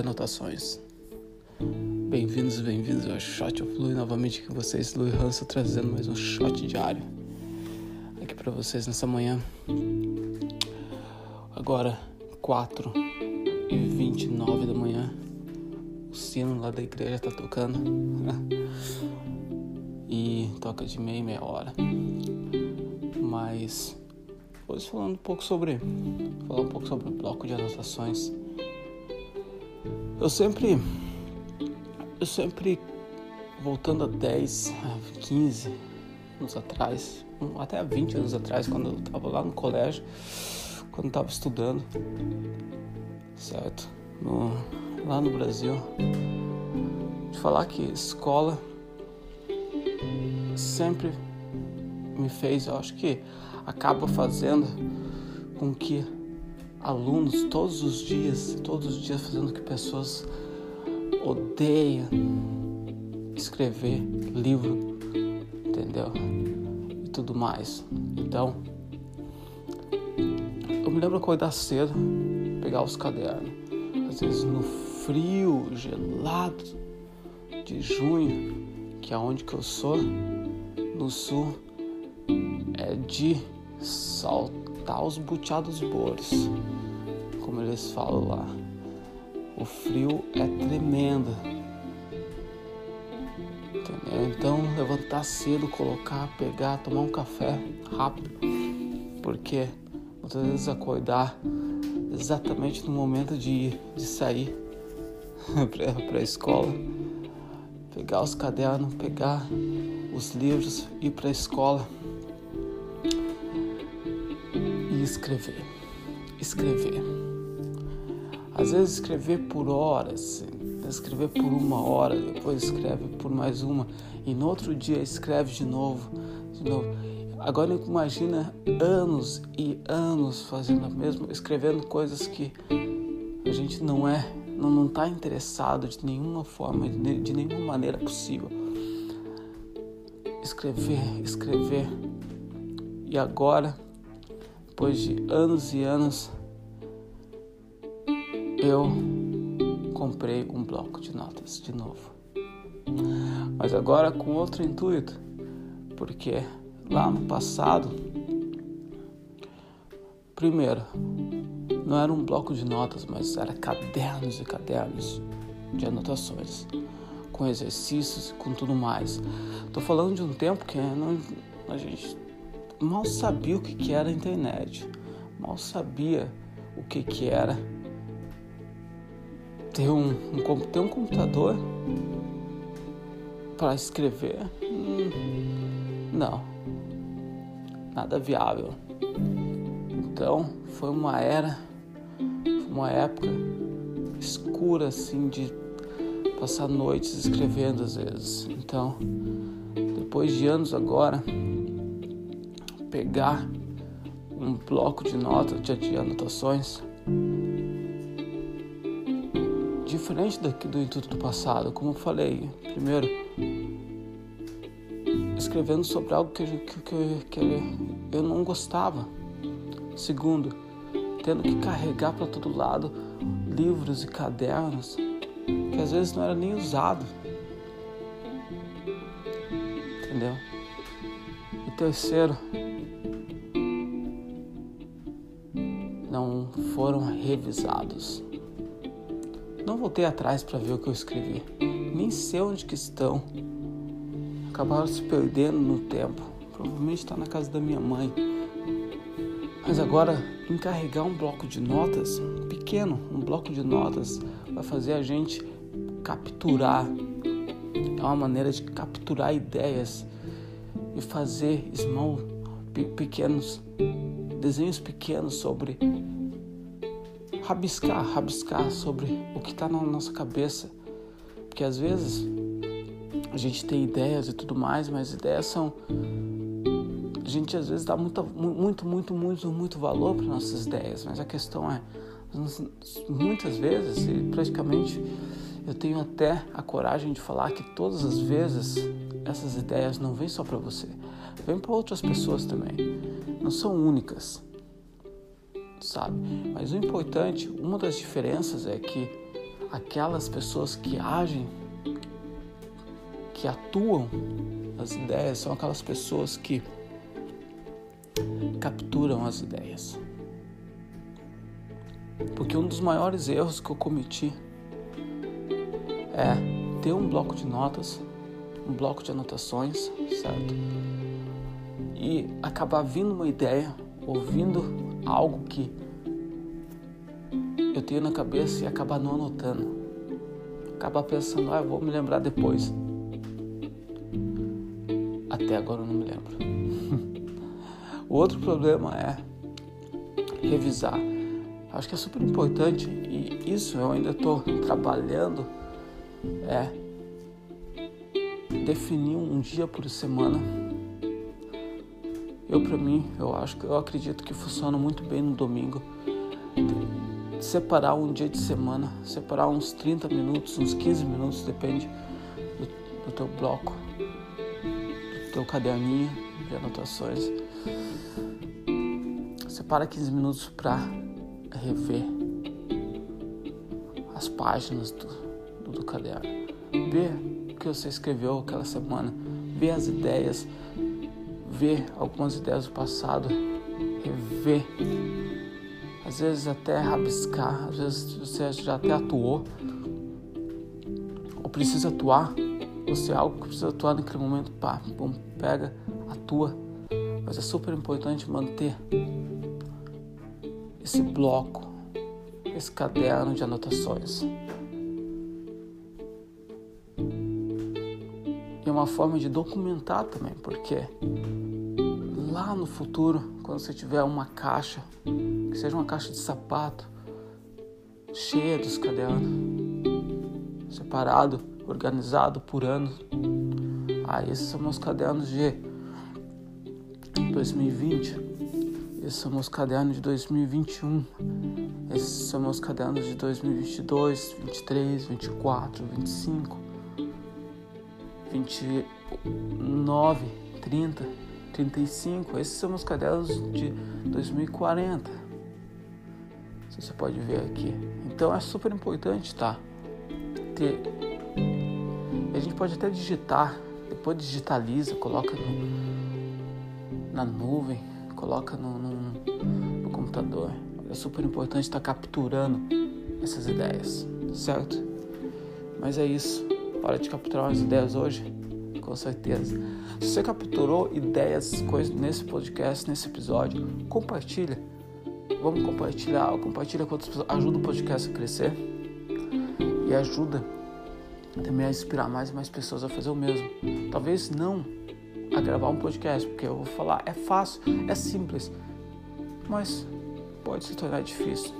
anotações. Bem-vindos e bem-vindos ao Shot of novamente com vocês, Lui Hanso, trazendo mais um shot diário aqui para vocês nessa manhã. Agora, 4 e 29 da manhã, o sino lá da igreja tá tocando e toca de meia meia hora. Mas hoje falando um pouco sobre falar um pouco sobre o bloco de anotações. Eu sempre eu sempre voltando a 10, 15 anos atrás, até 20 anos atrás, quando eu estava lá no colégio, quando eu estava estudando, certo? No, lá no Brasil, de falar que escola sempre me fez, eu acho que acaba fazendo com que alunos todos os dias, todos os dias fazendo que pessoas odeiam escrever livro, entendeu? E tudo mais. Então, eu me lembro acordar cedo, pegar os cadernos, às vezes no frio, gelado de junho, que é onde que eu sou, no sul, é de saltar os buteados boros, como eles falam lá. O frio é tremendo. Entendeu? Então levantar cedo, colocar, pegar, tomar um café rápido. Porque muitas vezes acordar exatamente no momento de, de sair para a escola, pegar os cadernos, pegar os livros, ir para a escola escrever. Escrever. Às vezes escrever por horas, escrever por uma hora, depois escreve por mais uma e no outro dia escreve de novo, de novo. Agora imagina anos e anos fazendo a mesma, escrevendo coisas que a gente não é, não não está interessado de nenhuma forma, de, de nenhuma maneira possível. Escrever, escrever. E agora depois de anos e anos, eu comprei um bloco de notas de novo. Mas agora com outro intuito, porque lá no passado, primeiro, não era um bloco de notas, mas era cadernos e cadernos de anotações, com exercícios e com tudo mais. Estou falando de um tempo que não, a gente mal sabia o que, que era a internet, mal sabia o que, que era ter um, um, ter um computador para escrever. Hum, não, nada viável. Então foi uma era, uma época escura assim de passar noites escrevendo às vezes. Então, depois de anos agora, pegar um bloco de notas, de anotações, diferente daqui do intuito do passado, como eu falei, primeiro, escrevendo sobre algo que, que, que, que eu não gostava. Segundo, tendo que carregar para todo lado livros e cadernos que às vezes não era nem usado. Entendeu? E terceiro, não foram revisados. Não voltei atrás para ver o que eu escrevi, nem sei onde que estão. Acabaram se perdendo no tempo. Provavelmente está na casa da minha mãe. Mas agora, encarregar um bloco de notas, pequeno, um bloco de notas, vai fazer a gente capturar. É uma maneira de capturar ideias e fazer small, pequenos desenhos pequenos sobre rabiscar, rabiscar sobre o que está na nossa cabeça, porque às vezes a gente tem ideias e tudo mais, mas ideias são a gente às vezes dá muito, muito, muito, muito, muito valor para nossas ideias, mas a questão é muitas vezes e praticamente eu tenho até a coragem de falar que todas as vezes essas ideias não vêm só para você, vêm para outras pessoas também não são únicas, sabe? Mas o importante, uma das diferenças é que aquelas pessoas que agem, que atuam as ideias, são aquelas pessoas que capturam as ideias. Porque um dos maiores erros que eu cometi é ter um bloco de notas, um bloco de anotações, certo? E acabar vindo uma ideia, ouvindo algo que eu tenho na cabeça e acabar não anotando. Acabar pensando, ah, vou me lembrar depois. Até agora eu não me lembro. o outro problema é revisar. Acho que é super importante e isso eu ainda estou trabalhando é definir um dia por semana. Eu para mim, eu acho que eu acredito que funciona muito bem no domingo. Separar um dia de semana, separar uns 30 minutos, uns 15 minutos, depende do, do teu bloco, do teu caderninho de anotações. Separa 15 minutos para rever as páginas do, do, do caderno, ver o que você escreveu aquela semana, ver as ideias, ver algumas ideias do passado, rever, às vezes até rabiscar, às vezes você já até atuou ou precisa atuar, você é algo que precisa atuar naquele momento, pá, bom, pega, atua, mas é super importante manter esse bloco, esse caderno de anotações. Uma forma de documentar também, porque lá no futuro, quando você tiver uma caixa, que seja uma caixa de sapato, cheia dos cadernos, separado, organizado por ano. Ah, esses são meus cadernos de 2020. Esses são meus cadernos de 2021. Esses são meus cadernos de 2022, 23, 24, 25, 29, 30, 35. Esses são meus cadernos de 2040. Você pode ver aqui. Então é super importante, tá? Ter. A gente pode até digitar, depois digitaliza, coloca no, na nuvem coloca no, no, no computador. É super importante estar capturando essas ideias, certo? Mas é isso. Hora de capturar umas ideias hoje? Com certeza. Se você capturou ideias, coisas nesse podcast, nesse episódio, compartilha. Vamos compartilhar, compartilha com outras pessoas. Ajuda o podcast a crescer e ajuda também a inspirar mais e mais pessoas a fazer o mesmo. Talvez não a gravar um podcast, porque eu vou falar, é fácil, é simples, mas pode se tornar difícil.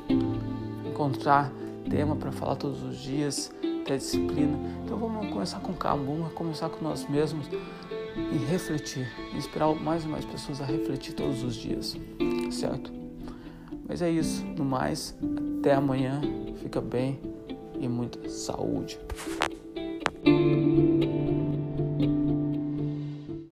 Encontrar tema para falar todos os dias, ter disciplina. Então vamos começar com calma, vamos começar com nós mesmos e refletir, inspirar mais e mais pessoas a refletir todos os dias, certo? Mas é isso, no mais, até amanhã, fica bem e muita saúde.